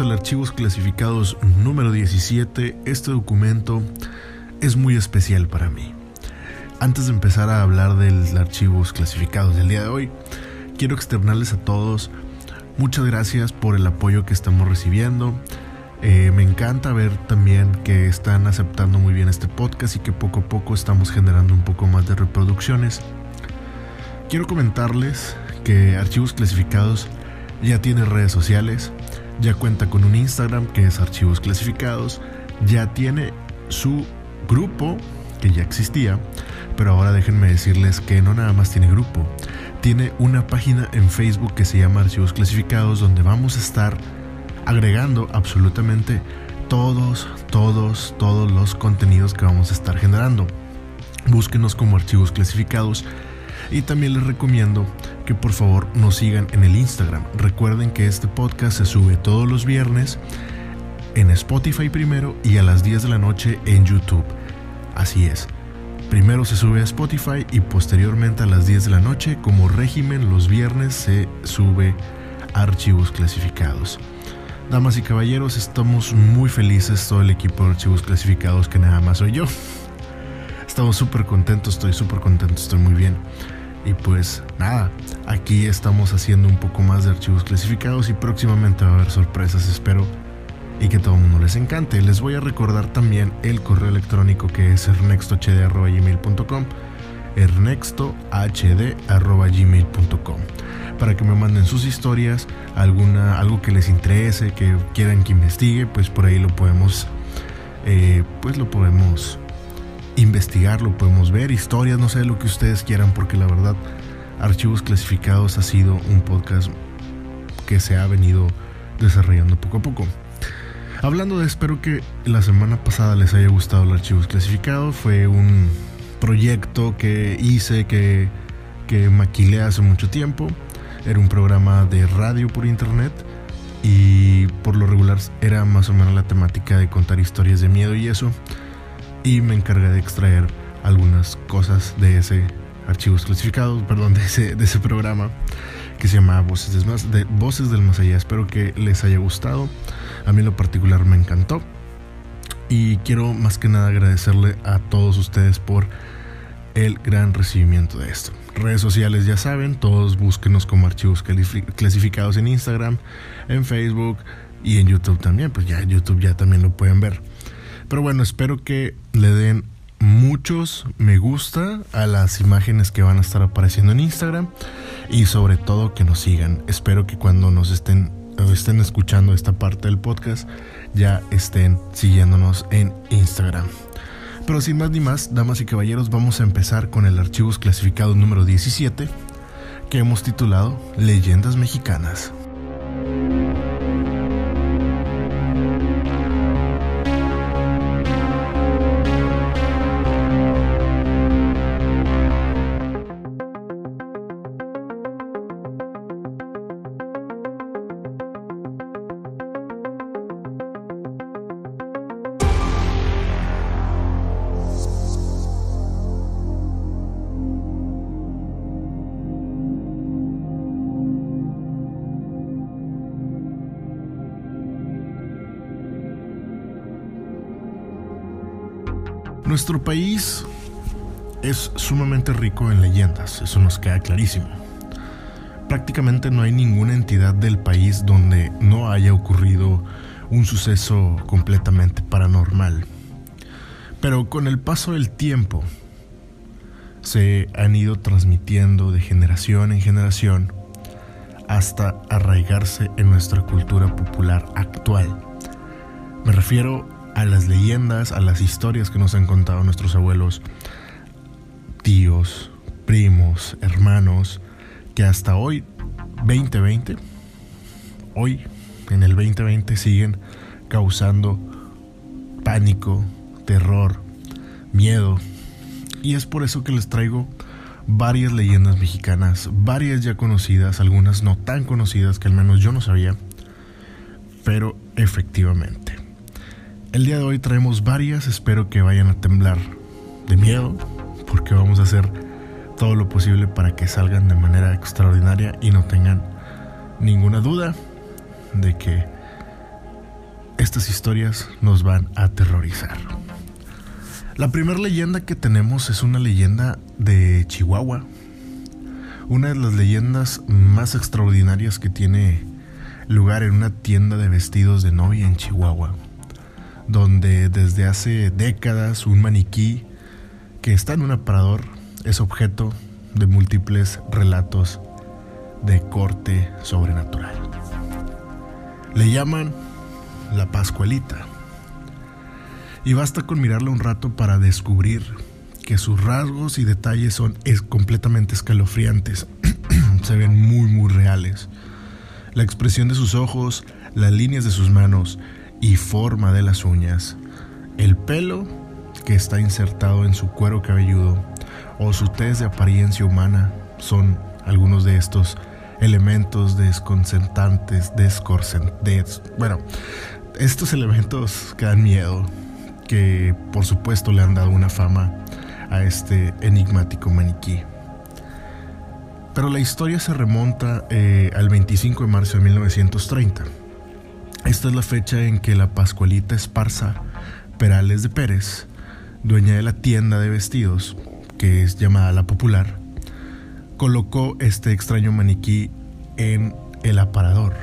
Al Archivos Clasificados número 17. Este documento es muy especial para mí. Antes de empezar a hablar de archivos clasificados del día de hoy, quiero externarles a todos muchas gracias por el apoyo que estamos recibiendo. Eh, me encanta ver también que están aceptando muy bien este podcast y que poco a poco estamos generando un poco más de reproducciones. Quiero comentarles que Archivos Clasificados ya tiene redes sociales, ya cuenta con un Instagram que es Archivos Clasificados, ya tiene su grupo que ya existía, pero ahora déjenme decirles que no nada más tiene grupo, tiene una página en Facebook que se llama Archivos Clasificados donde vamos a estar agregando absolutamente todos, todos, todos los contenidos que vamos a estar generando. Búsquenos como archivos clasificados. Y también les recomiendo que por favor nos sigan en el Instagram. Recuerden que este podcast se sube todos los viernes en Spotify primero y a las 10 de la noche en YouTube. Así es. Primero se sube a Spotify y posteriormente a las 10 de la noche, como régimen, los viernes se sube archivos clasificados. Damas y caballeros, estamos muy felices, todo el equipo de archivos clasificados, que nada más soy yo. Estamos súper contentos, estoy súper contento, estoy muy bien. Y pues nada, aquí estamos haciendo un poco más de archivos clasificados y próximamente va a haber sorpresas, espero y que todo el mundo les encante. Les voy a recordar también el correo electrónico que es ernextohd.gmail.com ernextohd.gmail.com para que me manden sus historias, alguna, algo que les interese, que quieran que investigue, pues por ahí lo podemos, eh, pues lo podemos investigar, lo podemos ver, historias, no sé lo que ustedes quieran, porque la verdad, Archivos Clasificados ha sido un podcast que se ha venido desarrollando poco a poco. Hablando de, espero que la semana pasada les haya gustado el Archivos Clasificados, fue un proyecto que hice, que, que maquilé hace mucho tiempo, era un programa de radio por internet y por lo regular era más o menos la temática de contar historias de miedo y eso y me encargué de extraer algunas cosas de ese archivos clasificados, perdón, de ese, de ese programa que se llama Voces, de, Voces del Más Allá. Espero que les haya gustado. A mí en lo particular me encantó. Y quiero más que nada agradecerle a todos ustedes por el gran recibimiento de esto. Redes sociales ya saben, todos búsquenos como archivos clasificados en Instagram, en Facebook y en YouTube también. Pues ya YouTube ya también lo pueden ver. Pero bueno, espero que le den muchos me gusta a las imágenes que van a estar apareciendo en Instagram y sobre todo que nos sigan. Espero que cuando nos estén estén escuchando esta parte del podcast ya estén siguiéndonos en Instagram. Pero sin más ni más, damas y caballeros, vamos a empezar con el archivos clasificado número 17 que hemos titulado Leyendas Mexicanas. Nuestro país es sumamente rico en leyendas, eso nos queda clarísimo. Prácticamente no hay ninguna entidad del país donde no haya ocurrido un suceso completamente paranormal. Pero con el paso del tiempo se han ido transmitiendo de generación en generación hasta arraigarse en nuestra cultura popular actual. Me refiero a las leyendas, a las historias que nos han contado nuestros abuelos, tíos, primos, hermanos, que hasta hoy, 2020, hoy, en el 2020, siguen causando pánico, terror, miedo. Y es por eso que les traigo varias leyendas mexicanas, varias ya conocidas, algunas no tan conocidas que al menos yo no sabía, pero efectivamente. El día de hoy traemos varias, espero que vayan a temblar de miedo, porque vamos a hacer todo lo posible para que salgan de manera extraordinaria y no tengan ninguna duda de que estas historias nos van a aterrorizar. La primera leyenda que tenemos es una leyenda de Chihuahua. Una de las leyendas más extraordinarias que tiene lugar en una tienda de vestidos de novia en Chihuahua, donde desde hace décadas un maniquí que está en un aparador es objeto de múltiples relatos de corte sobrenatural. Le llaman la Pascualita. Y basta con mirarla un rato para descubrir que sus rasgos y detalles son completamente escalofriantes. Se ven muy muy reales. La expresión de sus ojos, las líneas de sus manos y forma de las uñas. El pelo que está insertado en su cuero cabelludo o su tez de apariencia humana son algunos de estos elementos desconcertantes, descorcentes. Bueno, estos elementos que dan miedo, que por supuesto le han dado una fama a este enigmático maniquí. Pero la historia se remonta eh, al 25 de marzo de 1930. Esta es la fecha en que la Pascualita Esparza Perales de Pérez, dueña de la tienda de vestidos, que es llamada La Popular, colocó este extraño maniquí en el aparador,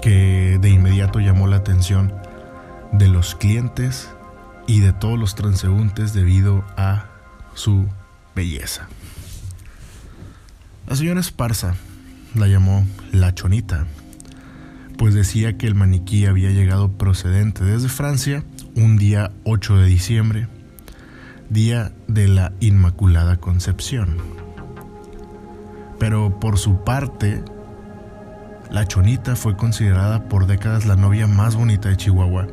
que de inmediato llamó la atención de los clientes y de todos los transeúntes debido a su belleza. La señora Esparza la llamó La Chonita, pues decía que el maniquí había llegado procedente desde Francia un día 8 de diciembre, día de la Inmaculada Concepción pero por su parte, la Chonita fue considerada por décadas la novia más bonita de Chihuahua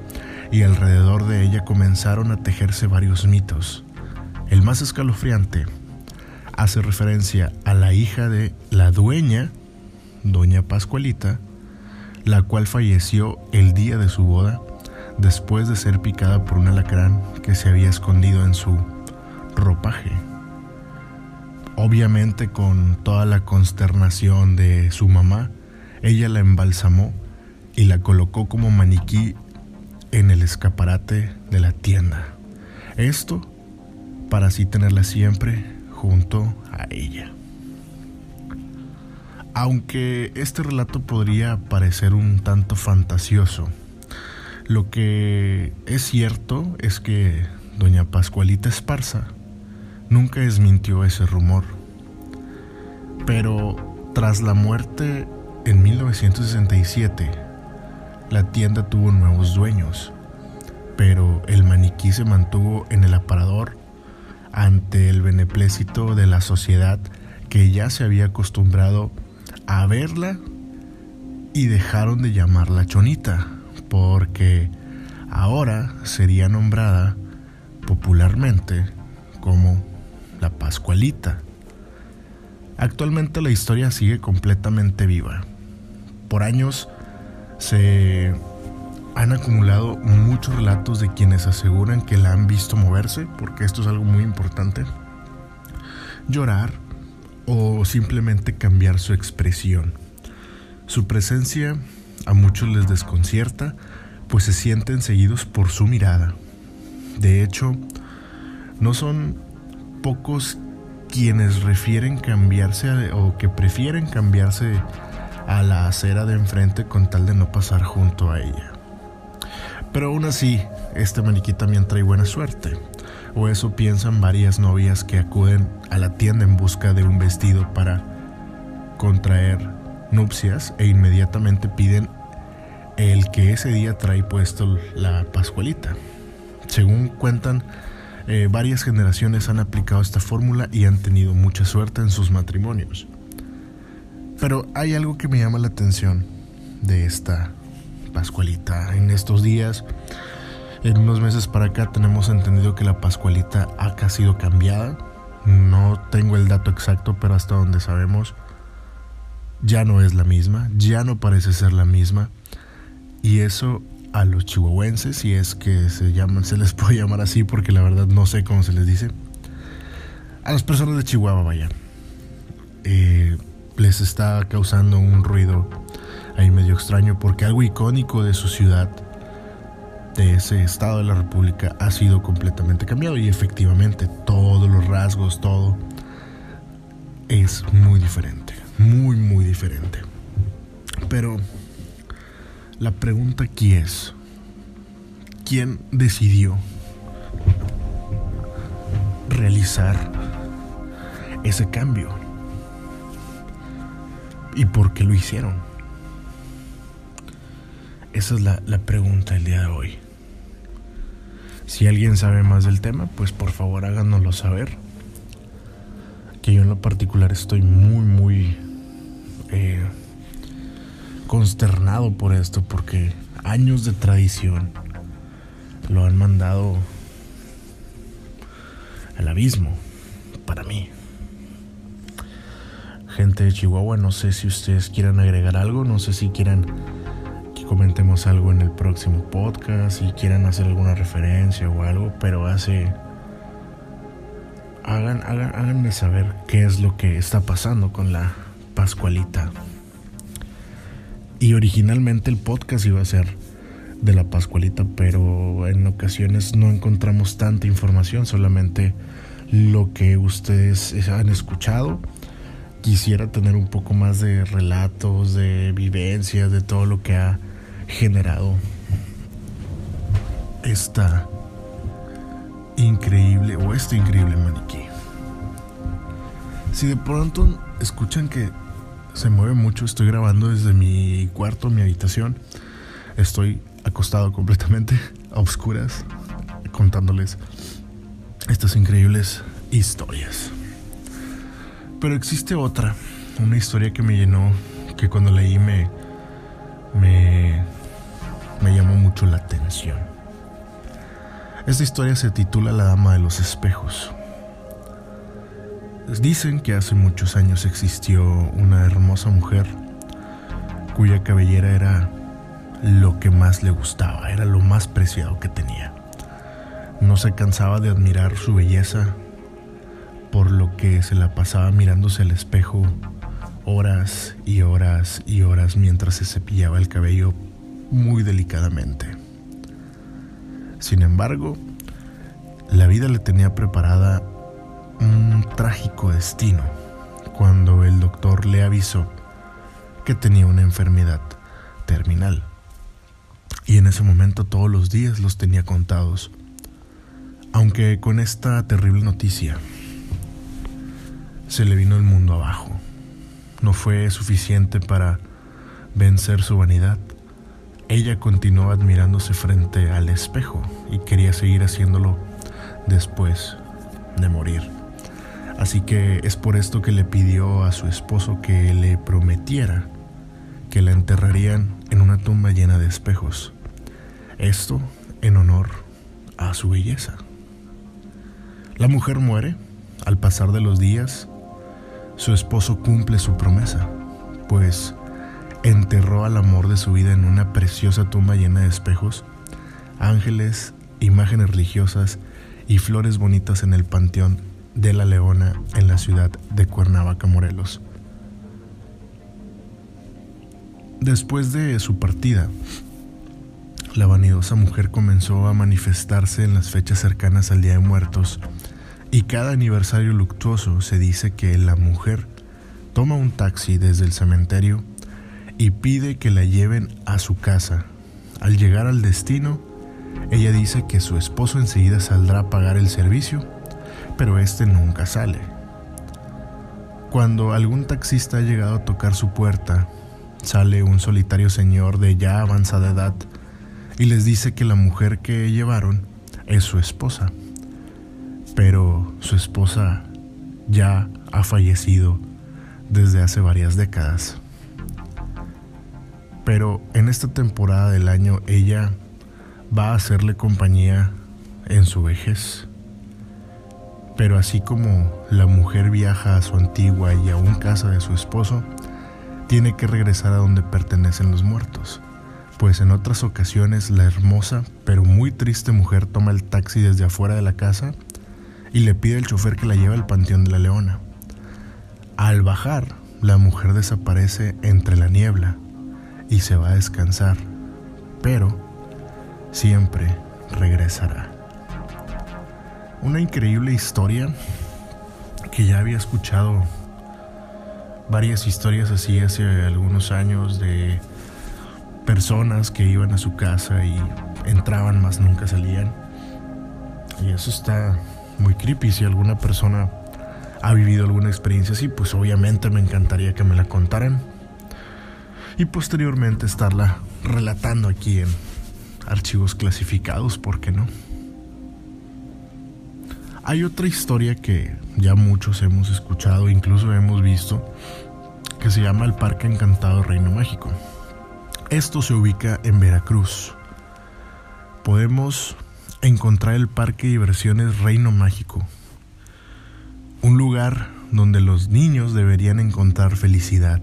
y alrededor de ella comenzaron a tejerse varios mitos. El más escalofriante hace referencia a la hija de la dueña, doña Pascualita, la cual falleció el día de su boda después de ser picada por un alacrán que se había escondido en su ropaje obviamente con toda la consternación de su mamá, ella la embalsamó y la colocó como maniquí en el escaparate de la tienda. Esto para así tenerla siempre junto a ella. Aunque este relato podría parecer un tanto fantasioso, lo que es cierto es que doña Pascualita Esparza nunca desmintió ese rumor. Pero tras la muerte en 1967, la tienda tuvo nuevos dueños, pero el maniquí se mantuvo en el aparador ante el beneplácito de la sociedad que ya se había acostumbrado a verla y dejaron de llamarla Chonita, porque ahora sería nombrada popularmente como la Pascualita. Actualmente la historia sigue completamente viva. Por años se han acumulado muchos relatos de quienes aseguran que la han visto moverse, porque esto es algo muy importante, llorar o simplemente cambiar su expresión. Su presencia a muchos les desconcierta, pues se sienten seguidos por su mirada. De hecho, no son pocos quienes refieren cambiarse o que prefieren cambiarse a la acera de enfrente con tal de no pasar junto a ella. Pero aún así, este maniquí también trae buena suerte, o eso piensan varias novias que acuden a la tienda en busca de un vestido para contraer nupcias e inmediatamente piden el que ese día trae puesto la pascualita. Según cuentan, eh, varias generaciones han aplicado esta fórmula y han tenido mucha suerte en sus matrimonios. Pero hay algo que me llama la atención de esta Pascualita. En estos días, en unos meses para acá, tenemos entendido que la Pascualita ha sido cambiada. No tengo el dato exacto, pero hasta donde sabemos, ya no es la misma, ya no parece ser la misma. Y eso a los chihuahuenses, si es que se llaman, se les puede llamar así, porque la verdad no sé cómo se les dice. A las personas de Chihuahua, vaya. Eh, les está causando un ruido ahí medio extraño, porque algo icónico de su ciudad ese estado de la República ha sido completamente cambiado y efectivamente todos los rasgos, todo es muy diferente, muy, muy diferente. Pero la pregunta aquí es, ¿quién decidió realizar ese cambio? ¿Y por qué lo hicieron? Esa es la, pregunta del día de hoy. Si alguien sabe más del tema, pues por favor háganoslo saber. Que yo en lo particular estoy muy, muy eh, consternado por esto, porque años de tradición lo han mandado al abismo para mí. Gente de Chihuahua, no sé si ustedes quieran agregar algo, no sé si quieran comentemos algo en el próximo podcast, si quieran hacer alguna referencia o algo, pero hace... Hagan, háganme saber qué es lo que está pasando con la Pascualita. Y originalmente el podcast iba a ser de la Pascualita, pero en ocasiones no encontramos tanta información, solamente lo que ustedes han escuchado. Quisiera tener un poco más de relatos, de vivencias, de todo lo que ha generado esta increíble o este increíble maniquí. Si de pronto escuchan que se mueve mucho, estoy grabando desde mi cuarto, mi habitación. Estoy acostado completamente a oscuras contándoles estas increíbles historias. Pero existe otra, una historia que me llenó, que cuando leí me, me, me llamó mucho la atención. Esta historia se titula La Dama de los Espejos. Dicen que hace muchos años existió una hermosa mujer cuya cabellera era lo que más le gustaba, era lo más preciado que tenía. No se cansaba de admirar su belleza, por lo que se la pasaba mirándose al espejo horas y horas y horas mientras se cepillaba el cabello muy delicadamente. Sin embargo, la vida le tenía preparada un trágico destino cuando el doctor le avisó que tenía una enfermedad terminal. Y en ese momento todos los días los tenía contados. Aunque con esta terrible noticia se le vino el mundo abajo. No fue suficiente para vencer su vanidad. Ella continuó admirándose frente al espejo y quería seguir haciéndolo después de morir. Así que es por esto que le pidió a su esposo que le prometiera que la enterrarían en una tumba llena de espejos. Esto en honor a su belleza. La mujer muere. Al pasar de los días, su esposo cumple su promesa, pues enterró al amor de su vida en una preciosa tumba llena de espejos, ángeles, imágenes religiosas y flores bonitas en el panteón de la Leona en la ciudad de Cuernavaca, Morelos. Después de su partida, la vanidosa mujer comenzó a manifestarse en las fechas cercanas al Día de Muertos y cada aniversario luctuoso se dice que la mujer toma un taxi desde el cementerio y pide que la lleven a su casa. Al llegar al destino, ella dice que su esposo enseguida saldrá a pagar el servicio, pero este nunca sale. Cuando algún taxista ha llegado a tocar su puerta, sale un solitario señor de ya avanzada edad y les dice que la mujer que llevaron es su esposa. Pero su esposa ya ha fallecido desde hace varias décadas. Pero en esta temporada del año ella va a hacerle compañía en su vejez. Pero así como la mujer viaja a su antigua y aún casa de su esposo, tiene que regresar a donde pertenecen los muertos pues en otras ocasiones la hermosa pero muy triste mujer toma el taxi desde afuera de la casa y le pide al chofer que la lleve al Panteón de la Leona. Al bajar, la mujer desaparece entre la niebla y se va a descansar, pero siempre regresará. Una increíble historia que ya había escuchado varias historias así hace algunos años de personas que iban a su casa y entraban más nunca salían. Y eso está muy creepy. Si alguna persona ha vivido alguna experiencia así, pues obviamente me encantaría que me la contaran. Y posteriormente estarla relatando aquí en archivos clasificados, ¿por qué no? Hay otra historia que ya muchos hemos escuchado, incluso hemos visto, que se llama el Parque Encantado Reino Mágico. Esto se ubica en Veracruz. Podemos encontrar el Parque de Diversiones Reino Mágico, un lugar donde los niños deberían encontrar felicidad.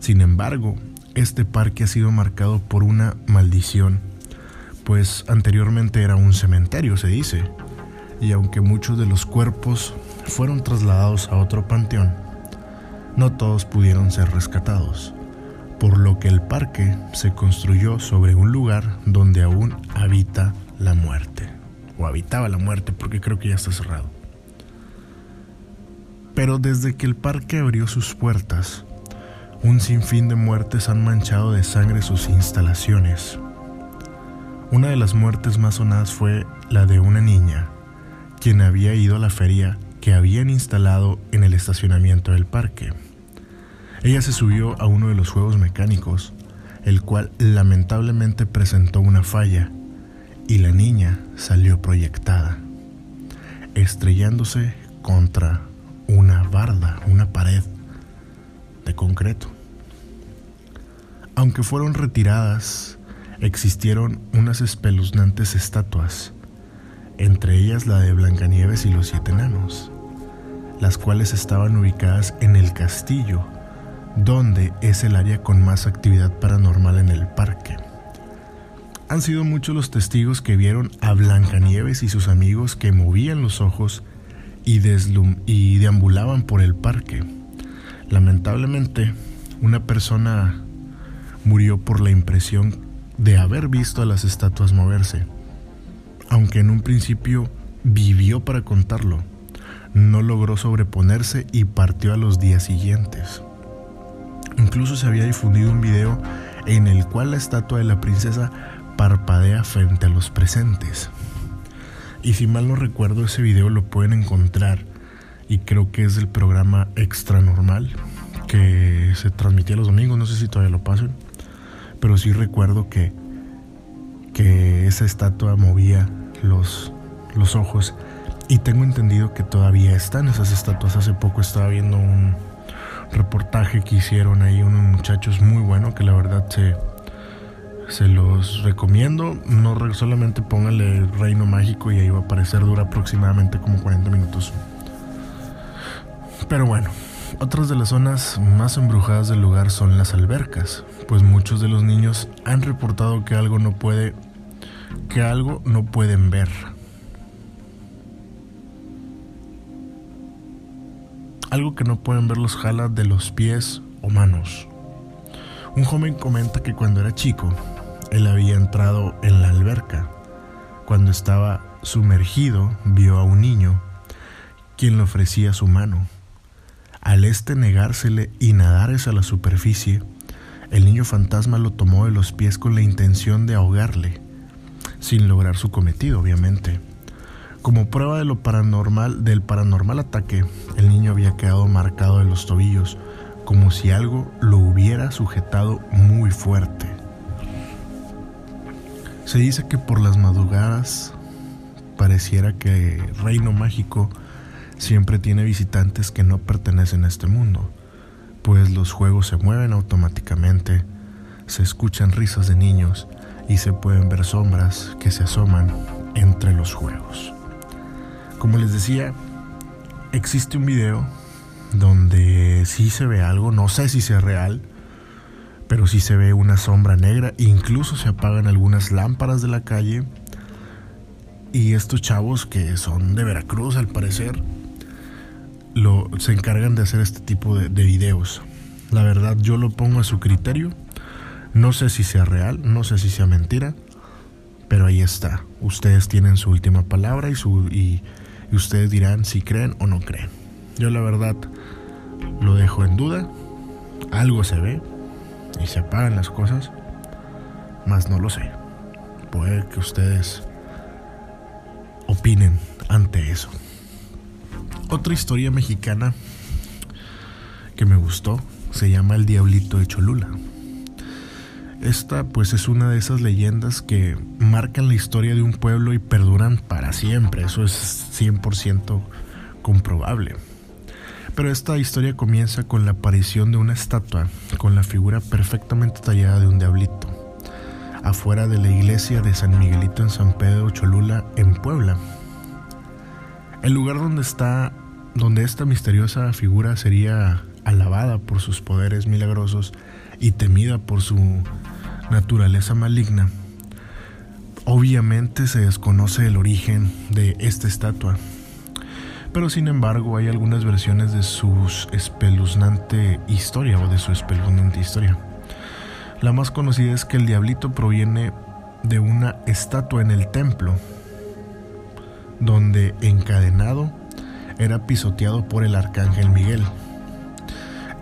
Sin embargo, este parque ha sido marcado por una maldición, pues anteriormente era un cementerio, se dice, y aunque muchos de los cuerpos fueron trasladados a otro panteón, no todos pudieron ser rescatados, por lo que el parque se construyó sobre un lugar donde aún habita la muerte, o habitaba la muerte porque creo que ya está cerrado. Pero desde que el parque abrió sus puertas, un sinfín de muertes han manchado de sangre sus instalaciones. Una de las muertes más sonadas fue la de una niña quien había ido a la feria que habían instalado en el estacionamiento del parque. Ella se subió a uno de los juegos mecánicos, el cual lamentablemente presentó una falla y la niña salió proyectada, estrellándose contra una barda, una pared concreto. Aunque fueron retiradas, existieron unas espeluznantes estatuas entre ellas la de Blancanieves y los siete enanos, las cuales estaban ubicadas en el castillo, donde es el área con más actividad paranormal en el parque. Han sido muchos los testigos que vieron a Blancanieves y sus amigos que movían los ojos y deambulaban por el parque. Lamentablemente, una persona murió por la impresión de haber visto a las estatuas moverse aunque en un principio vivió para contarlo, no logró sobreponerse y partió a los días siguientes. Incluso se había difundido un video en el cual la estatua de la princesa parpadea frente a los presentes. Y si mal no recuerdo, ese video lo pueden encontrar y creo que es del programa Extra Normal que se transmitía los domingos, no sé si todavía lo pasan, pero sí recuerdo que, que esa estatua movía los, los ojos. Y tengo entendido que todavía están esas estatuas. Hace poco estaba viendo un reportaje que hicieron ahí unos muchachos muy bueno que la verdad se, se los recomiendo. No solamente póngale Reino Mágico y ahí va a aparecer. Dura aproximadamente como 40 minutos. Pero bueno, otras de las zonas más embrujadas del lugar son las albercas, pues muchos de los niños han reportado que algo no puede que algo no pueden ver. Algo que no pueden ver los jala de los pies o manos. Un joven comenta que cuando era chico, él había entrado en la alberca. Cuando estaba sumergido, vio a un niño, quien le ofrecía su mano. Al este negársele y nadar hacia la superficie, el niño fantasma lo tomó de los pies con la intención de ahogarle sin lograr su cometido, obviamente. Como prueba de lo paranormal, del paranormal ataque, el niño había quedado marcado de los tobillos, como si algo lo hubiera sujetado muy fuerte. Se dice que por las madrugadas pareciera que Reino Mágico siempre tiene visitantes que no pertenecen a este mundo, pues los juegos se mueven automáticamente, se escuchan risas de niños y se pueden ver sombras que se asoman entre los juegos. Como les decía, existe un video donde sí se ve algo, no sé si sea real, pero sí se ve una sombra negra, incluso se apagan algunas lámparas de la calle. Y estos chavos que son de Veracruz al parecer, lo, se encargan de hacer este tipo de, de videos. La verdad yo lo pongo a su criterio no sé si sea real, no sé si sea mentira, Pero ahí está. Ustedes tienen su última palabra y, su, y, ustedes dirán si creen o no creen. Yo la verdad lo dejo en duda. Algo se ve y se apagan las cosas. Más no lo sé. Puede que ustedes opinen ante eso. Otra historia mexicana que me gustó se llama El Diablito de Cholula. Esta pues es una de esas leyendas que marcan la historia de un pueblo y perduran para siempre, eso es 100% comprobable. Pero esta historia comienza con la aparición de una estatua con la figura perfectamente tallada de un diablito, afuera de la iglesia de San Miguelito en San Pedro Cholula, en Puebla. El lugar donde está, donde esta misteriosa figura sería alabada por sus poderes milagrosos y temida por su naturaleza maligna. Obviamente se desconoce el origen de esta estatua, pero sin embargo hay algunas versiones de su espeluznante historia o de su espeluznante historia. La más conocida es que el diablito proviene de una estatua en el templo, donde encadenado era pisoteado por el arcángel Miguel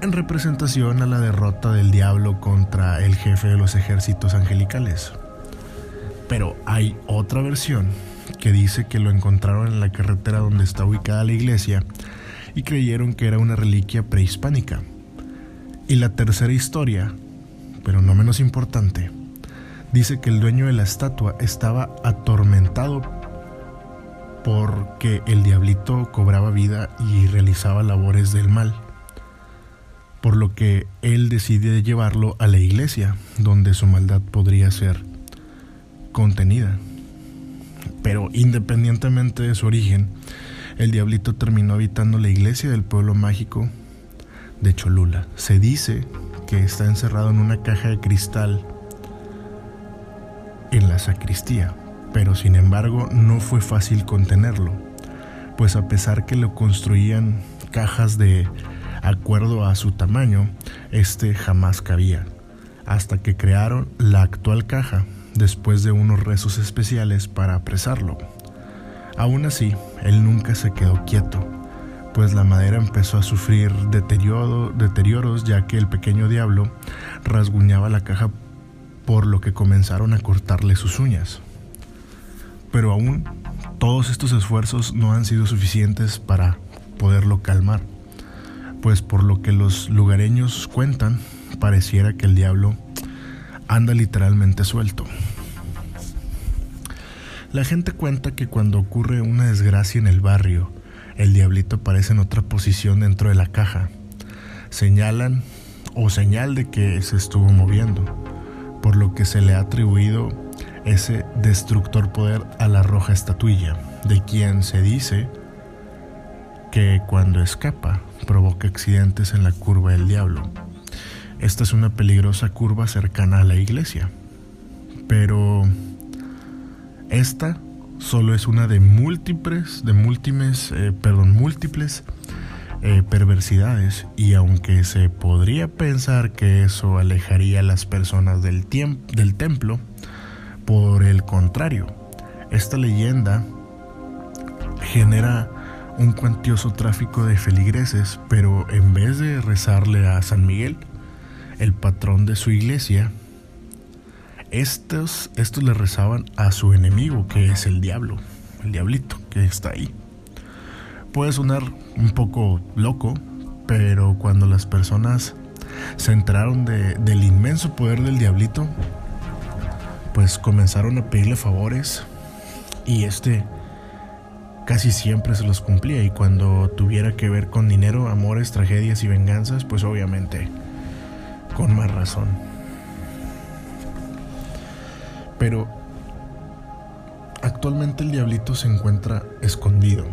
en representación a la derrota del diablo contra el jefe de los ejércitos angelicales. Pero hay otra versión que dice que lo encontraron en la carretera donde está ubicada la iglesia y creyeron que era una reliquia prehispánica. Y la tercera historia, pero no menos importante, dice que el dueño de la estatua estaba atormentado porque el diablito cobraba vida y realizaba labores del mal por lo que él decide llevarlo a la iglesia, donde su maldad podría ser contenida. Pero independientemente de su origen, el diablito terminó habitando la iglesia del pueblo mágico de Cholula. Se dice que está encerrado en una caja de cristal en la sacristía, pero sin embargo no fue fácil contenerlo, pues a pesar que lo construían cajas de acuerdo a su tamaño, este jamás cabía, hasta que crearon la actual caja después de unos rezos especiales para apresarlo. Aún así, él nunca se quedó quieto, pues la madera empezó a sufrir deterioro, deterioros ya que el pequeño diablo rasguñaba la caja por lo que comenzaron a cortarle sus uñas. Pero aún todos estos esfuerzos no han sido suficientes para poderlo calmar pues por lo que los lugareños cuentan, pareciera que el diablo anda literalmente suelto. La gente cuenta que cuando ocurre una desgracia en el barrio, el diablito aparece en otra posición dentro de la caja. Señalan o señal de que se estuvo moviendo, por lo que se le ha atribuido ese destructor poder a la roja estatuilla, de quien se dice que cuando escapa provoca accidentes en la curva del diablo. Esta es una peligrosa curva cercana a la iglesia, pero esta solo es una de múltiples, de múltiples, eh, perdón, múltiples eh, perversidades y aunque se podría pensar que eso alejaría a las personas del, del templo, por el contrario, esta leyenda genera un cuantioso tráfico de feligreses, pero en vez de rezarle a San Miguel, el patrón de su iglesia, estos, estos le rezaban a su enemigo, que es el diablo, el diablito que está ahí. Puede sonar un poco loco, pero cuando las personas se enteraron del inmenso poder del diablito, pues comenzaron a pedirle favores y este casi siempre se los cumplía y cuando tuviera que ver con dinero, amores, tragedias y venganzas, pues obviamente con más razón. Pero actualmente el diablito se encuentra escondido.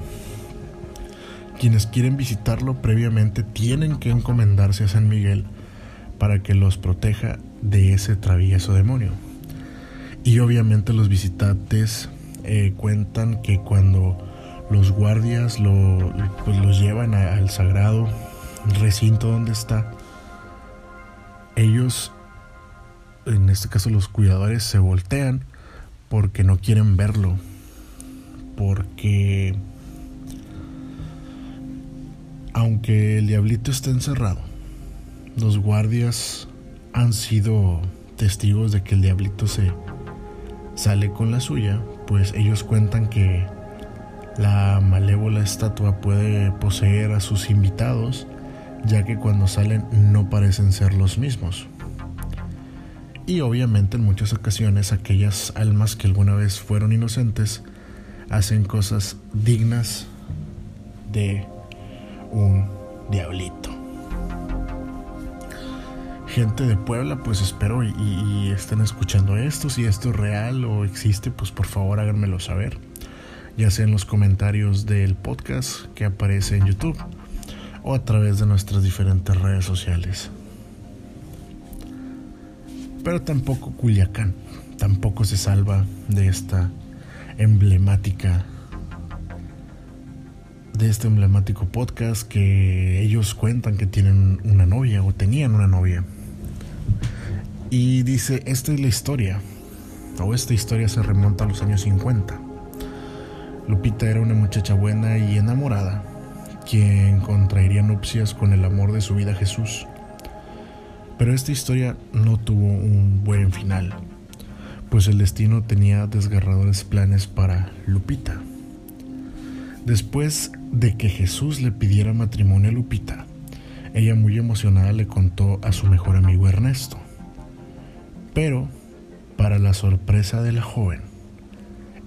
Quienes quieren visitarlo previamente tienen que encomendarse a San Miguel para que los proteja de ese travieso demonio. Y obviamente los visitantes eh, cuentan que cuando los guardias lo, pues los llevan al sagrado recinto donde está. Ellos, en este caso los cuidadores, se voltean porque no quieren verlo, porque aunque el diablito esté encerrado, los guardias han sido testigos de que el diablito se sale con la suya, pues ellos cuentan que la malévola estatua puede poseer a sus invitados, ya que cuando salen no parecen ser los mismos. Y obviamente en muchas ocasiones aquellas almas que alguna vez fueron inocentes hacen cosas dignas de un diablito. Gente de Puebla, pues espero y, estén escuchando esto. Si esto es real o existe, pues por favor háganmelo saber. Ya sea en los comentarios del podcast que aparece en YouTube o a través de nuestras diferentes redes sociales. Pero tampoco Culiacán, tampoco se salva de esta emblemática de este emblemático podcast que ellos cuentan que tienen una novia o tenían una novia. Y dice, esta es la historia, o esta historia se remonta a los años 50. Lupita era una muchacha buena y enamorada, quien contraería nupcias con el amor de su vida Jesús. Pero esta historia no tuvo un buen final, pues el destino tenía desgarradores planes para Lupita. Después de que Jesús le pidiera matrimonio a Lupita, ella muy emocionada le contó a su mejor amigo Ernesto. Pero, para la sorpresa de la joven,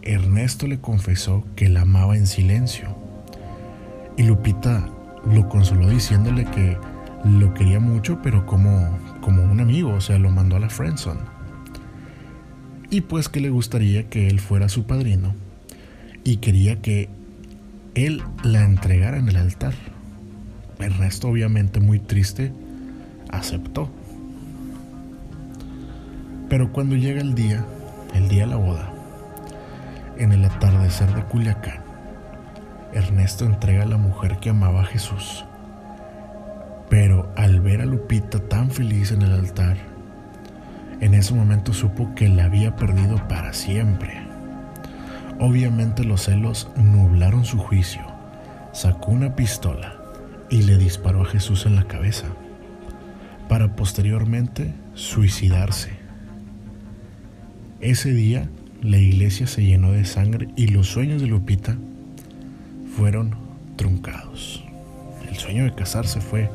Ernesto le confesó que la amaba en silencio. Y Lupita lo consoló diciéndole que lo quería mucho, pero como, como un amigo, o sea, lo mandó a la friendzone. Y pues que le gustaría que él fuera su padrino y quería que él la entregara en el altar. Ernesto, obviamente muy triste, aceptó. Pero cuando llega el día, el día de la boda, en el atardecer de Culiacán, Ernesto entrega a la mujer que amaba a Jesús. Pero al ver a Lupita tan feliz en el altar, en ese momento supo que la había perdido para siempre. Obviamente los celos nublaron su juicio. Sacó una pistola y le disparó a Jesús en la cabeza, para posteriormente suicidarse. Ese día la iglesia se llenó de sangre y los sueños de Lupita fueron truncados. El sueño de casarse fue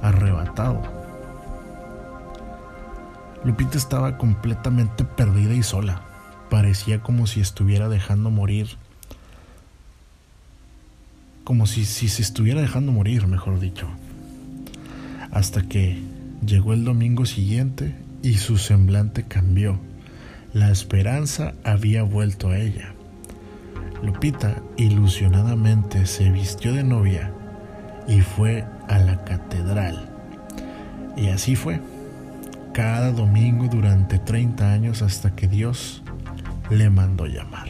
arrebatado. Lupita estaba completamente perdida y sola parecía como si estuviera dejando morir. Como si, si se estuviera dejando morir, mejor dicho. Hasta que llegó el domingo siguiente y su semblante cambió. La esperanza había vuelto a ella. Lupita ilusionadamente se vistió de novia y fue a la catedral. Y así fue, cada domingo durante 30 años hasta que Dios le mandó llamar.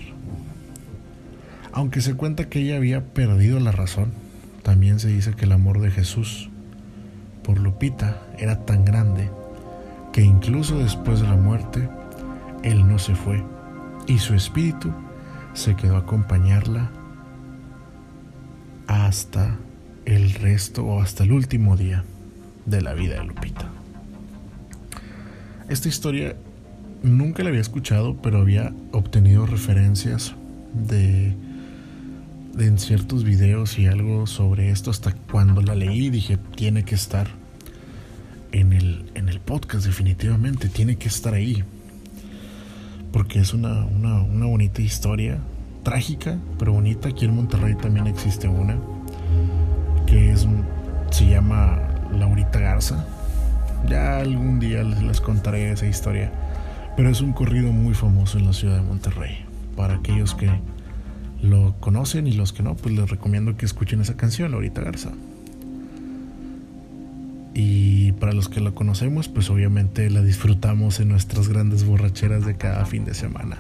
Aunque se cuenta que ella había perdido la razón, también se dice que el amor de Jesús por Lupita era tan grande que incluso después de la muerte, Él no se fue y su espíritu se quedó a acompañarla hasta el resto o hasta el último día de la vida de Lupita. Esta historia nunca la había escuchado, pero había obtenido referencias de, en ciertos videos y algo sobre esto. Hasta cuando la leí dije, tiene que estar en el, en el podcast definitivamente, tiene que estar ahí. Porque es una, una, una bonita historia, trágica, pero bonita. Aquí en Monterrey también existe una, que es, se llama Laurita Garza. Ya algún día les contaré esa historia pero es un corrido muy famoso en la ciudad de Monterrey. Para aquellos que lo conocen y los que no, pues les recomiendo que escuchen esa canción, Laurita Garza. Y para los que la conocemos, pues obviamente la disfrutamos en nuestras grandes borracheras de cada fin de semana.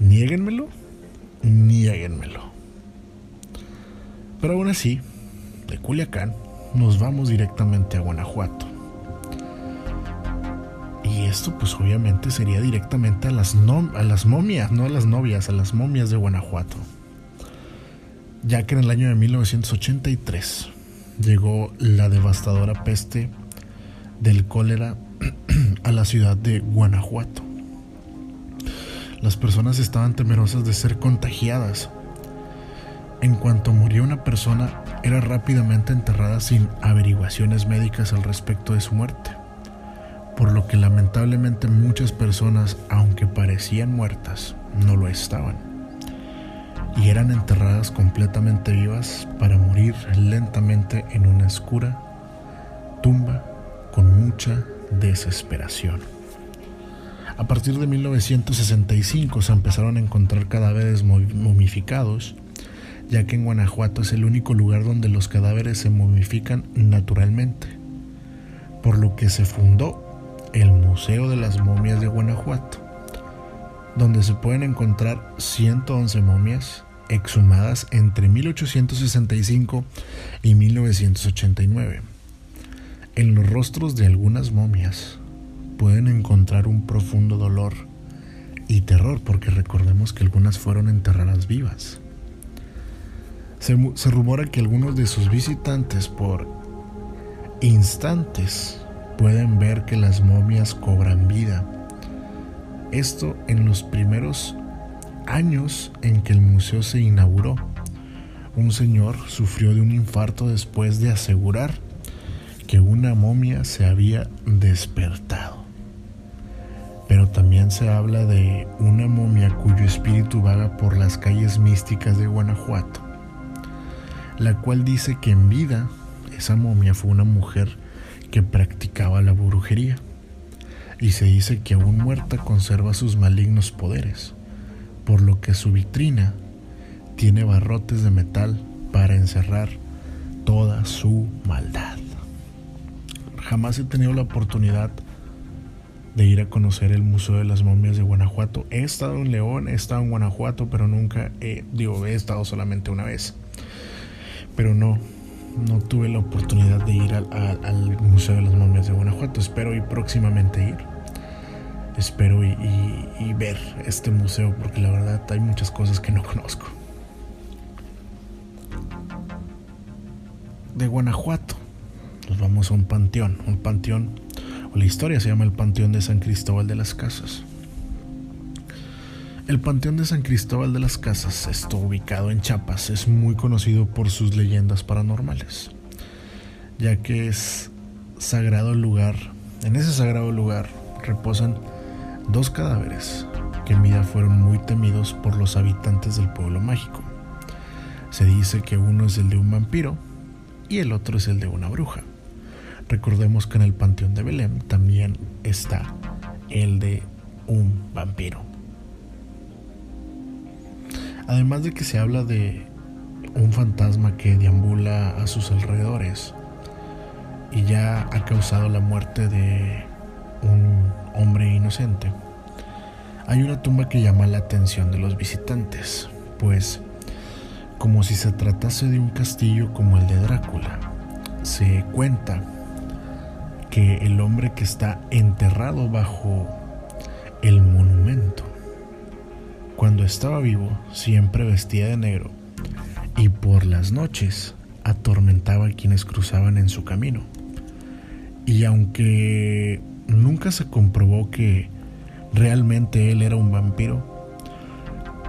Niéguenmelo, niéguenmelo. Pero aún así, de Culiacán nos vamos directamente a Guanajuato Y esto pues obviamente sería directamente a las, a las momias, no a las novias, a las momias de Guanajuato. Ya que en el año de 1983 llegó la devastadora peste del cólera a la ciudad de Guanajuato. Las personas estaban temerosas de ser contagiadas. En cuanto murió una persona, era rápidamente enterrada sin averiguaciones médicas al respecto de su muerte, por lo que lamentablemente muchas personas, aunque parecían muertas, no lo estaban, y eran enterradas completamente vivas para morir lentamente en una oscura tumba con mucha desesperación. A partir de 1965 se empezaron a encontrar cadáveres momificados, ya que en Guanajuato es el único lugar donde los cadáveres se momifican naturalmente, por lo que se fundó el Museo de las Momias de Guanajuato, donde se pueden encontrar 111 momias exhumadas entre 1865 y 1989. En los rostros de algunas momias pueden encontrar un profundo dolor y terror porque recordemos que algunas fueron enterradas vivas. Se, rumora que algunos de sus visitantes por instantes pueden ver que las momias cobran vida. Esto en los primeros años en que el museo se inauguró. Un señor sufrió de un infarto después de asegurar que una momia se había despertado pero también se habla de una momia cuyo espíritu vaga por las calles místicas de Guanajuato, la cual dice que en vida esa momia fue una mujer que practicaba la brujería, y se dice que aún muerta conserva sus malignos poderes, por lo que su vitrina tiene barrotes de metal para encerrar toda su maldad. Jamás he tenido la oportunidad de ir a conocer el Museo de las Momias de Guanajuato. He estado en León, he estado en Guanajuato, pero nunca he, digo, he estado solamente una vez. Pero no, no tuve la oportunidad de ir al, Museo de las Momias de Guanajuato. Espero ir próximamente ir. Espero y, y ver este museo porque la verdad hay muchas cosas que no conozco. De Guanajuato nos vamos a un panteón, un panteón la historia se llama el Panteón de San Cristóbal de las Casas. El Panteón de San Cristóbal de las Casas está ubicado en Chiapas, es muy conocido por sus leyendas paranormales, ya que es sagrado lugar, en ese sagrado lugar reposan dos cadáveres que en vida fueron muy temidos por los habitantes del pueblo mágico. Se dice que uno es el de un vampiro y el otro es el de una bruja. Recordemos que en el Panteón de Belém también está el de un vampiro. Además de que se habla de un fantasma que deambula a sus alrededores y ya ha causado la muerte de un hombre inocente. Hay una tumba que llama la atención de los visitantes, pues como si se tratase de un castillo como el de Drácula. Se cuenta que el hombre que está enterrado bajo el monumento, cuando estaba vivo, siempre vestía de negro y por las noches atormentaba a quienes cruzaban en su camino. Y aunque nunca se comprobó que realmente él era un vampiro,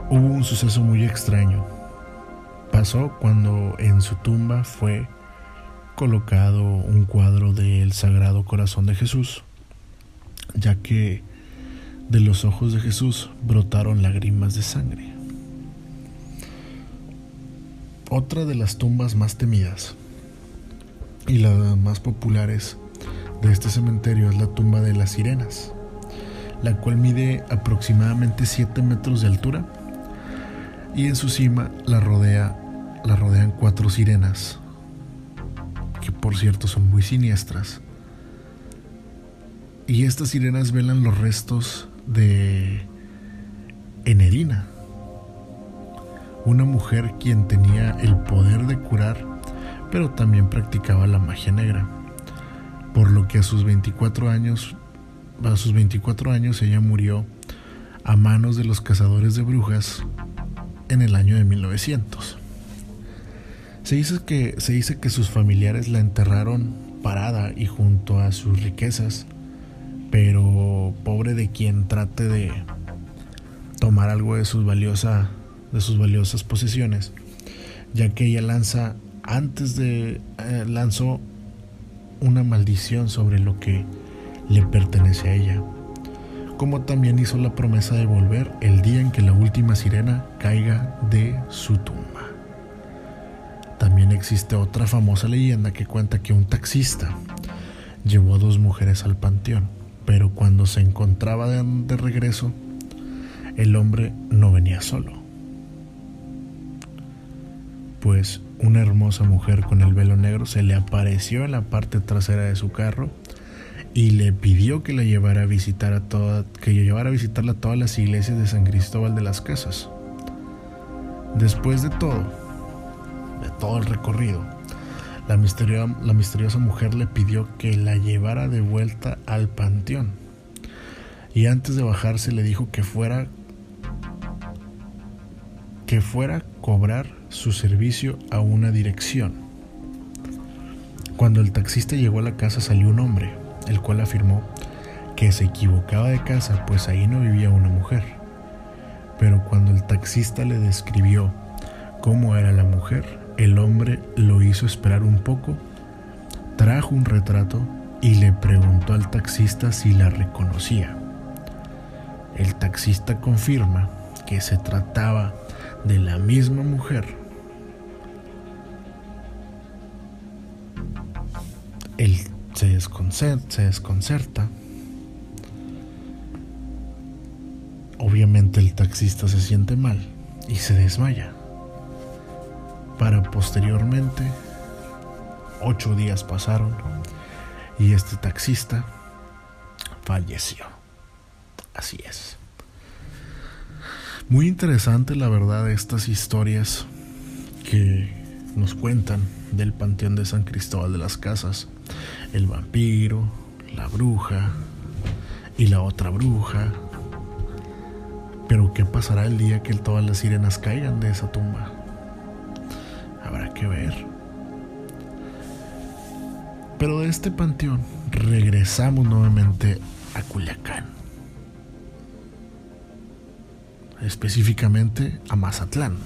hubo un suceso muy extraño. Pasó cuando en su tumba fue colocado un cuadro del Sagrado Corazón de Jesús, ya que de los ojos de Jesús brotaron lágrimas de sangre. Otra de las tumbas más temidas y las más populares de este cementerio es la tumba de las sirenas, la cual mide aproximadamente 7 metros de altura y en su cima la rodea la rodean cuatro sirenas por cierto son muy siniestras. Y estas sirenas velan los restos de Enedina, una mujer quien tenía el poder de curar, pero también practicaba la magia negra, por lo que a sus 24 años a sus 24 años ella murió a manos de los cazadores de brujas en el año de 1900. Se dice que, se dice que sus familiares la enterraron parada y junto a sus riquezas, pero pobre de quien trate de tomar algo de sus, valiosa, de sus valiosas posesiones, ya que ella lanza antes de eh, lanzó una maldición sobre lo que le pertenece a ella, como también hizo la promesa de volver el día en que la última sirena caiga de su tumba. También existe otra famosa leyenda que cuenta que un taxista llevó a dos mujeres al panteón, pero cuando se encontraba de, regreso, el hombre no venía solo, pues una hermosa mujer con el velo negro se le apareció en la parte trasera de su carro y le pidió que la llevara a visitar a toda, que llevara a visitarla a todas las iglesias de San Cristóbal de las Casas. Después de todo, de todo el recorrido, la misteriosa, mujer le pidió que la llevara de vuelta al panteón. Y antes de bajarse le dijo que fuera que fuera a cobrar su servicio a una dirección. Cuando el taxista llegó a la casa salió un hombre, el cual afirmó que se equivocaba de casa, pues ahí no vivía una mujer. Pero cuando el taxista le describió cómo era la mujer, el hombre lo hizo esperar un poco, trajo un retrato y le preguntó al taxista si la reconocía. El taxista confirma que se trataba de la misma mujer. Él se desconcerta, se. Obviamente el taxista se siente mal y se desmaya. Para posteriormente, ocho días pasaron y este taxista falleció. Así es. Muy interesante la verdad estas historias que nos cuentan del Panteón de San Cristóbal de las Casas. El vampiro, la bruja y la otra bruja. Pero ¿qué pasará el día que todas las sirenas caigan de esa tumba? Habrá que ver. Pero de este panteón regresamos nuevamente a Culiacán. específicamente a Mazatlán.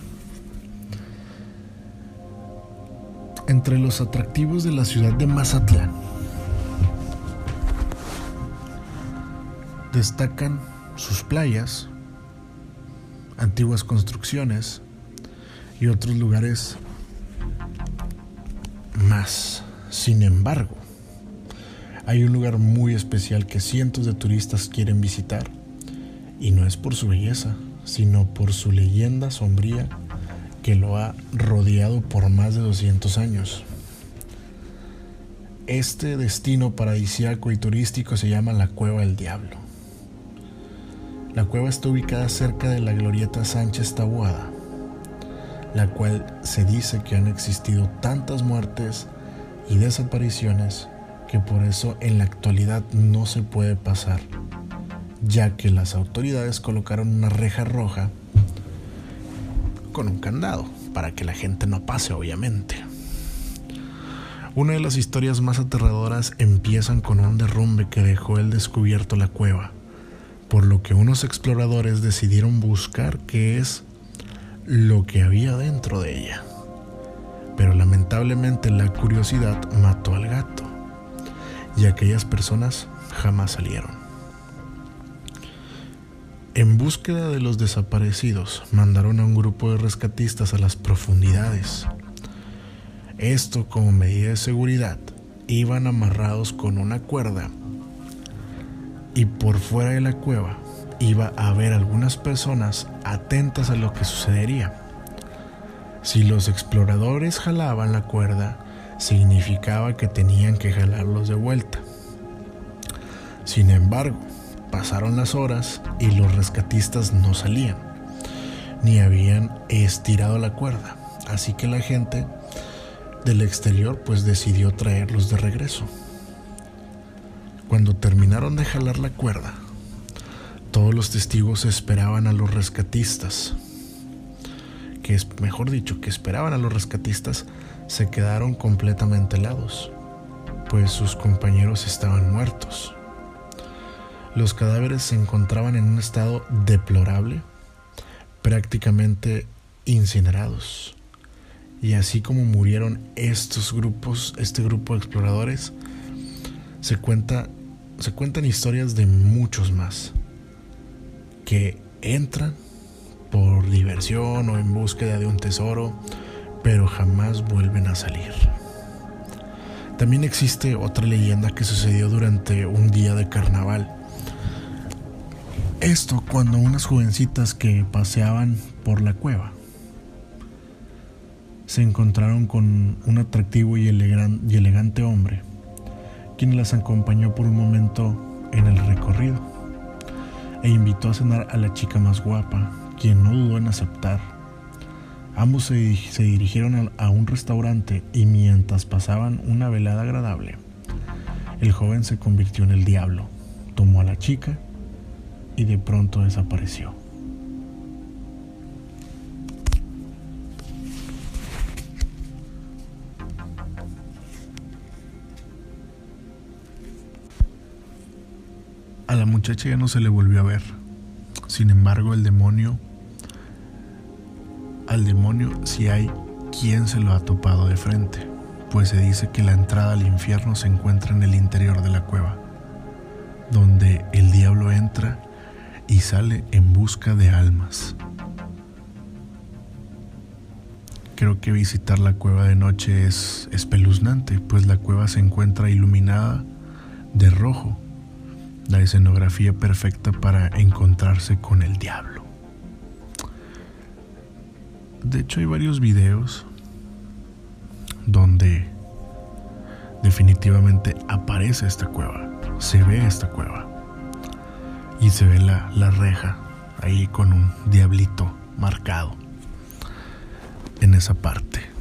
Entre los atractivos de la ciudad de Mazatlán destacan sus playas, antiguas construcciones y otros lugares más. Sin embargo, hay un lugar muy especial que cientos de turistas quieren visitar y no es por su belleza, sino por su leyenda sombría que lo ha rodeado por más de 200 años. Este destino paradisiaco y turístico se llama la Cueva del Diablo. La cueva está ubicada cerca de la glorieta Sánchez Tabuada, la cual se dice que han existido tantas muertes y desapariciones que por eso en la actualidad no se puede pasar ya que las autoridades colocaron una reja roja con un candado para que la gente no pase, obviamente. Una de las historias más aterradoras empiezan con un derrumbe que dejó el descubierto la cueva, por lo que unos exploradores decidieron buscar qué es lo que había dentro de ella. Pero lamentablemente la curiosidad mató al gato, y aquellas personas jamás salieron. En búsqueda de los desaparecidos, mandaron a un grupo de rescatistas a las profundidades. Esto como medida de seguridad, iban amarrados con una cuerda y por fuera de la cueva iba a haber algunas personas atentas a lo que sucedería. Si los exploradores jalaban la cuerda, significaba que tenían que jalarlos de vuelta. Sin embargo, Pasaron las horas y los rescatistas no salían, ni habían estirado la cuerda, así que la gente del exterior pues decidió traerlos de regreso. Cuando terminaron de jalar la cuerda, todos los testigos esperaban a los rescatistas. Que es mejor dicho, que esperaban a los rescatistas, se quedaron completamente helados, pues sus compañeros estaban muertos. Los cadáveres se encontraban en un estado deplorable, prácticamente incinerados. Y así como murieron estos grupos, este grupo de exploradores, se, cuenta, se cuentan historias de muchos más que entran por diversión o en búsqueda de un tesoro, pero jamás vuelven a salir. También existe otra leyenda que sucedió durante un día de carnaval esto cuando unas jovencitas que paseaban por la cueva se encontraron con un atractivo y, elegante hombre, quien las acompañó por un momento en el recorrido e invitó a cenar a la chica más guapa, quien no dudó en aceptar. Ambos se, se dirigieron a un restaurante y mientras pasaban una velada agradable, el joven se convirtió en el diablo, tomó a la chica y de pronto desapareció. La muchacha ya no se le volvió a ver. Sin embargo, el demonio, al demonio si hay quien se lo ha topado de frente, pues se dice que la entrada al infierno se encuentra en el interior de la cueva, donde el diablo entra y sale en busca de almas. Creo que visitar la cueva de noche es espeluznante, pues la cueva se encuentra iluminada de rojo, la escenografía perfecta para encontrarse con el diablo. De hecho hay varios videos donde definitivamente aparece esta cueva, se ve esta cueva y se ve la, la reja ahí con un diablito marcado en esa parte.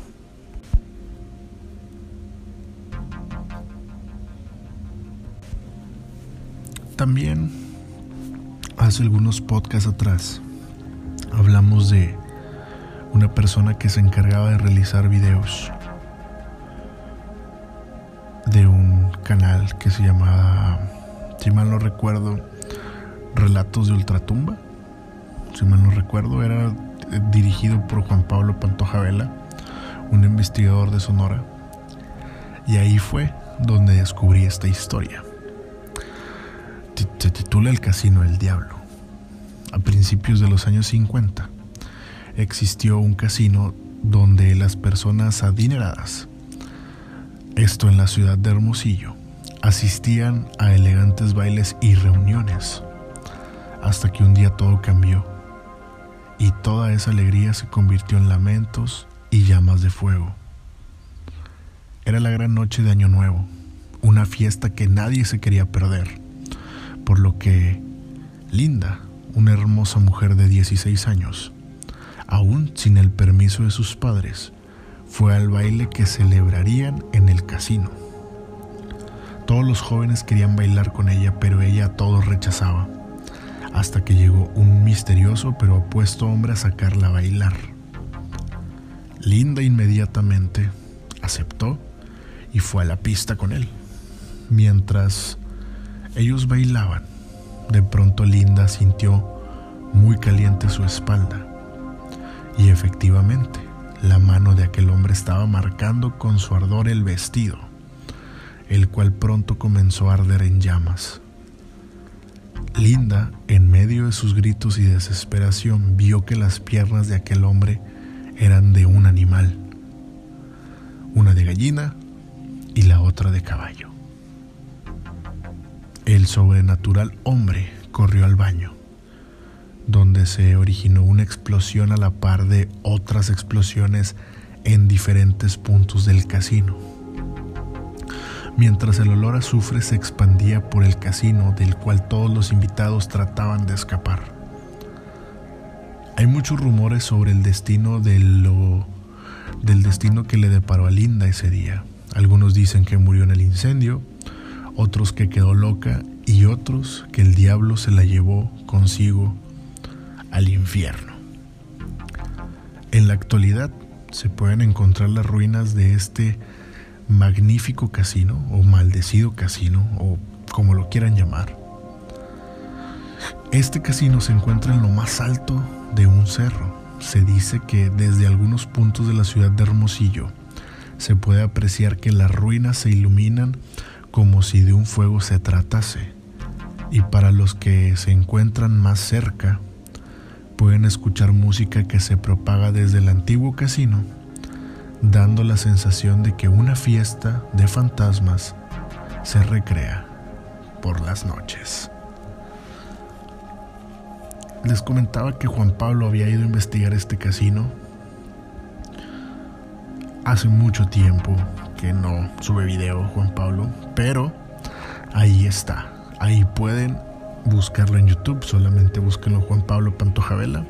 También hace algunos podcasts atrás hablamos de una persona que se encargaba de realizar videos de un canal que se llamaba, si mal no recuerdo, Relatos de Ultratumba, si mal no recuerdo, era eh, dirigido por Juan Pablo Pantoja Vela, un investigador de Sonora. Y ahí fue donde descubrí esta historia. Se titula El Casino del Diablo. A principios de los años 50 existió un casino donde las personas adineradas, esto en la ciudad de Hermosillo, asistían a elegantes bailes y reuniones hasta que un día todo cambió y toda esa alegría se convirtió en lamentos y llamas de fuego. Era la gran noche de Año Nuevo, una fiesta que nadie se quería perder, por lo que Linda, una hermosa mujer de 16 años, aún sin el permiso de sus padres, fue al baile que celebrarían en el casino. Todos los jóvenes querían bailar con ella, pero ella a todos rechazaba hasta que llegó un misterioso pero apuesto hombre a sacarla a bailar. Linda inmediatamente aceptó y fue a la pista con él. Mientras ellos bailaban, de pronto Linda sintió muy caliente su espalda y efectivamente la mano de aquel hombre estaba marcando con su ardor el vestido, el cual pronto comenzó a arder en llamas. Linda, en medio de sus gritos y desesperación, vio que las piernas de aquel hombre eran de un animal, una de gallina y la otra de caballo. El sobrenatural hombre corrió al baño, donde se originó una explosión a la par de otras explosiones en diferentes puntos del casino mientras el olor a azufre se expandía por el casino del cual todos los invitados trataban de escapar. Hay muchos rumores sobre el destino del destino que le deparó a Linda ese día. Algunos dicen que murió en el incendio, otros que quedó loca y otros que el diablo se la llevó consigo al infierno. En la actualidad se pueden encontrar las ruinas de este magnífico casino o maldecido casino o como lo quieran llamar. Este casino se encuentra en lo más alto de un cerro. Se dice que desde algunos puntos de la ciudad de Hermosillo se puede apreciar que las ruinas se iluminan como si de un fuego se tratase. Y para los que se encuentran más cerca, pueden escuchar música que se propaga desde el antiguo casino, dando la sensación de que una fiesta de fantasmas se recrea por las noches. Les comentaba que Juan Pablo había ido a investigar este casino hace mucho tiempo que no sube video Juan Pablo, pero ahí está. Ahí pueden buscarlo en YouTube, solamente búsquenlo Juan Pablo Pantojavela,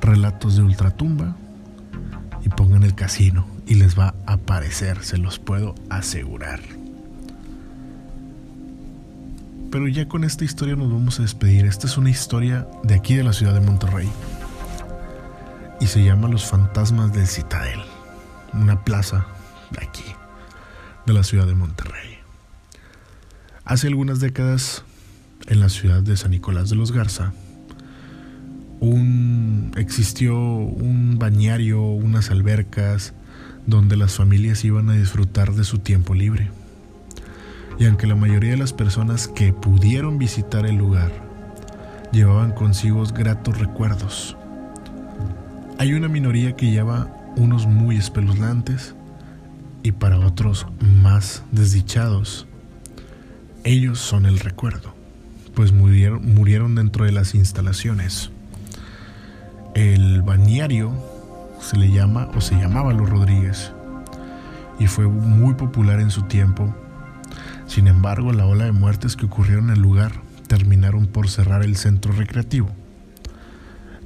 relatos de ultratumba y pongan el casino y les va a aparecer, se los puedo asegurar. Pero ya con esta historia nos vamos a despedir. Esta es una historia de aquí de la ciudad de Monterrey. Y se llama Los Fantasmas del Citadel. Una plaza de aquí, de la ciudad de Monterrey. Hace algunas décadas, en la ciudad de San Nicolás de los Garza, un, existió un bañario, unas albercas, donde las familias iban a disfrutar de su tiempo libre y aunque la mayoría de las personas que pudieron visitar el lugar llevaban consigo gratos recuerdos, hay una minoría que lleva unos muy espeluznantes y para otros más desdichados. Ellos son el recuerdo, pues murieron, murieron dentro de las instalaciones. El bañario se le llama o se llamaba Los Rodríguez y fue muy popular en su tiempo sin embargo, la ola de muertes que ocurrieron en el lugar terminaron por cerrar el centro recreativo.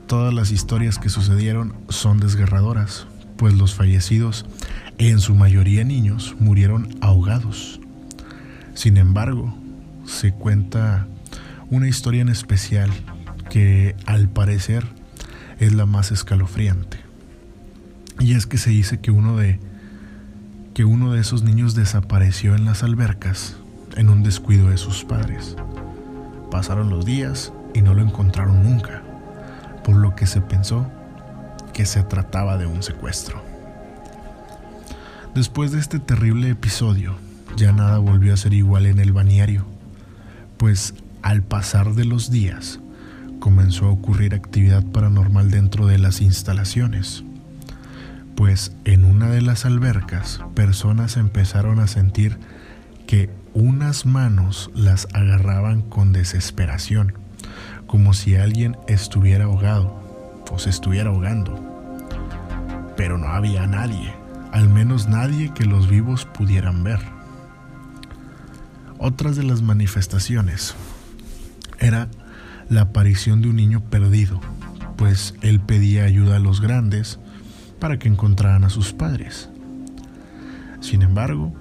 Todas las historias que sucedieron son desgarradoras, pues los fallecidos, en su mayoría niños, murieron ahogados. Sin embargo, se cuenta una historia en especial que al parecer es la más escalofriante. Y es que se dice que uno de que uno de esos niños desapareció en las albercas en un descuido de sus padres. Pasaron los días y no lo encontraron nunca, por lo que se pensó que se trataba de un secuestro. Después de este terrible episodio, ya nada volvió a ser igual en el baniario, pues al pasar de los días comenzó a ocurrir actividad paranormal dentro de las instalaciones pues en una de las albercas personas empezaron a sentir que unas manos las agarraban con desesperación, como si alguien estuviera ahogado o se estuviera ahogando. Pero no había nadie, al menos nadie que los vivos pudieran ver. Otras de las manifestaciones era la aparición de un niño perdido, pues él pedía ayuda a los grandes, para que encontraran a sus padres. Sin embargo,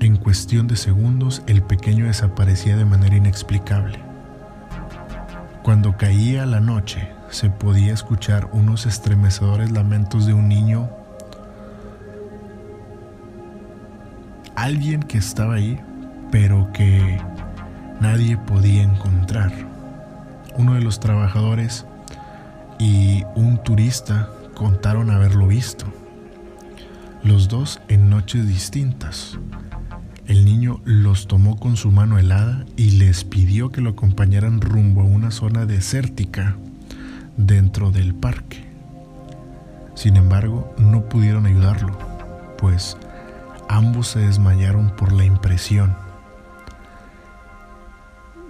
en cuestión de segundos el pequeño desaparecía de manera inexplicable. Cuando caía la noche, se podía escuchar unos estremecedores lamentos de un niño, alguien que estaba ahí, pero que nadie podía encontrar. Uno de los trabajadores y un turista contaron haberlo visto. Los dos en noches distintas. El niño los tomó con su mano helada y les pidió que lo acompañaran rumbo a una zona desértica dentro del parque. Sin embargo, no pudieron ayudarlo, pues ambos se desmayaron por la impresión,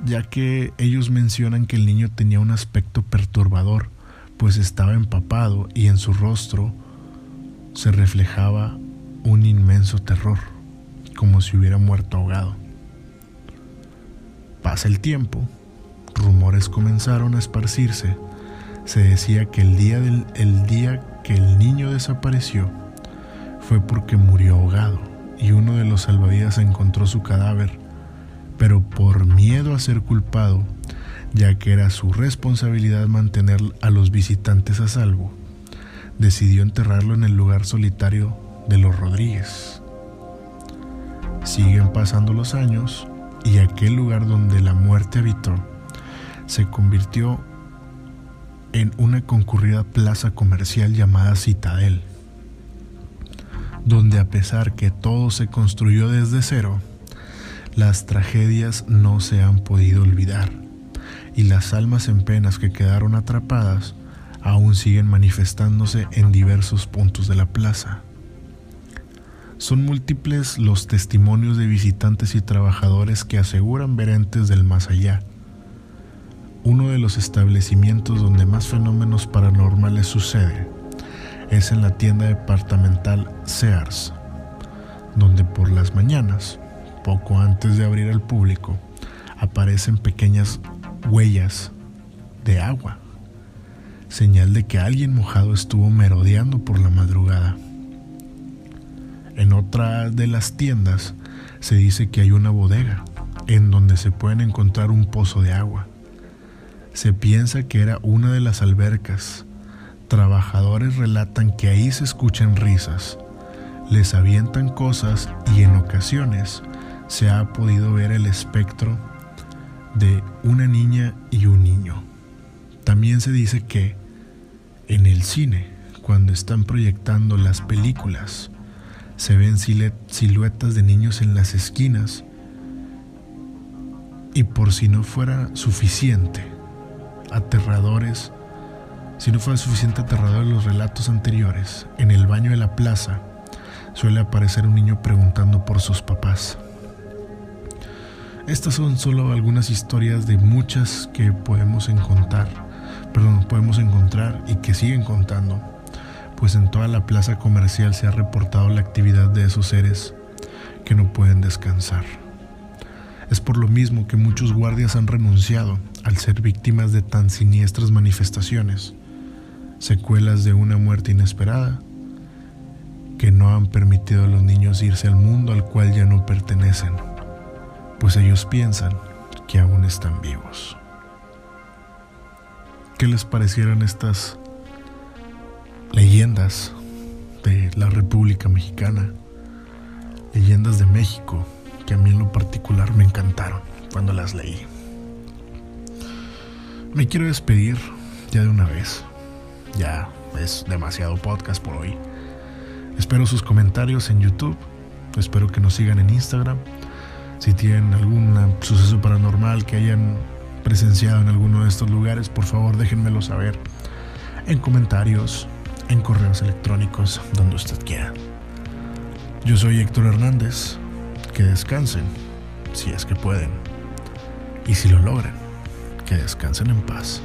ya que ellos mencionan que el niño tenía un aspecto perturbador pues estaba empapado y en su rostro se reflejaba un inmenso terror, como si hubiera muerto ahogado. Pasa el tiempo, rumores comenzaron a esparcirse. Se decía que el día, del, el día que el niño desapareció fue porque murió ahogado y uno de los salvavidas encontró su cadáver, pero por miedo a ser culpado, ya que era su responsabilidad mantener a los visitantes a salvo, decidió enterrarlo en el lugar solitario de los Rodríguez. Siguen pasando los años y aquel lugar donde la muerte habitó se convirtió en una concurrida plaza comercial llamada Citadel, donde a pesar que todo se construyó desde cero, las tragedias no se han podido olvidar y las almas en penas que quedaron atrapadas aún siguen manifestándose en diversos puntos de la plaza. Son múltiples los testimonios de visitantes y trabajadores que aseguran ver entes del más allá. Uno de los establecimientos donde más fenómenos paranormales sucede es en la tienda departamental Sears, donde por las mañanas, poco antes de abrir al público, aparecen pequeñas huellas de agua, señal de que alguien mojado estuvo merodeando por la madrugada. En otra de las tiendas se dice que hay una bodega en donde se pueden encontrar un pozo de agua. Se piensa que era una de las albercas. Trabajadores relatan que ahí se escuchan risas, les avientan cosas y en ocasiones se ha podido ver el espectro de una niña y un niño. También se dice que en el cine, cuando están proyectando las películas, se ven siluetas de niños en las esquinas. Y por si no fuera suficiente, aterradores, si no fuera suficiente aterrador los relatos anteriores, en el baño de la plaza suele aparecer un niño preguntando por sus papás. Estas son solo algunas historias de muchas que podemos encontrar, perdón, podemos encontrar y que siguen contando pues en toda la plaza comercial se ha reportado la actividad de esos seres que no pueden descansar. Es por lo mismo que muchos guardias han renunciado al ser víctimas de tan siniestras manifestaciones, secuelas de una muerte inesperada, que no han permitido a los niños irse al mundo al cual ya no pertenecen, pues ellos piensan que aún están vivos. ¿Qué les parecieron estas leyendas de la República Mexicana, leyendas de México, que a mí en lo particular me encantaron cuando las leí. Me quiero despedir ya de una vez. Ya es demasiado podcast por hoy. Espero sus comentarios en YouTube. Espero que nos sigan en Instagram. Si tienen algún suceso paranormal que hayan presenciado en alguno de estos lugares, por favor déjenmelo saber en comentarios, en correos electrónicos, donde usted quiera. Yo soy Héctor Hernández. Que descansen, si es que pueden. Y si lo logran, que descansen en paz.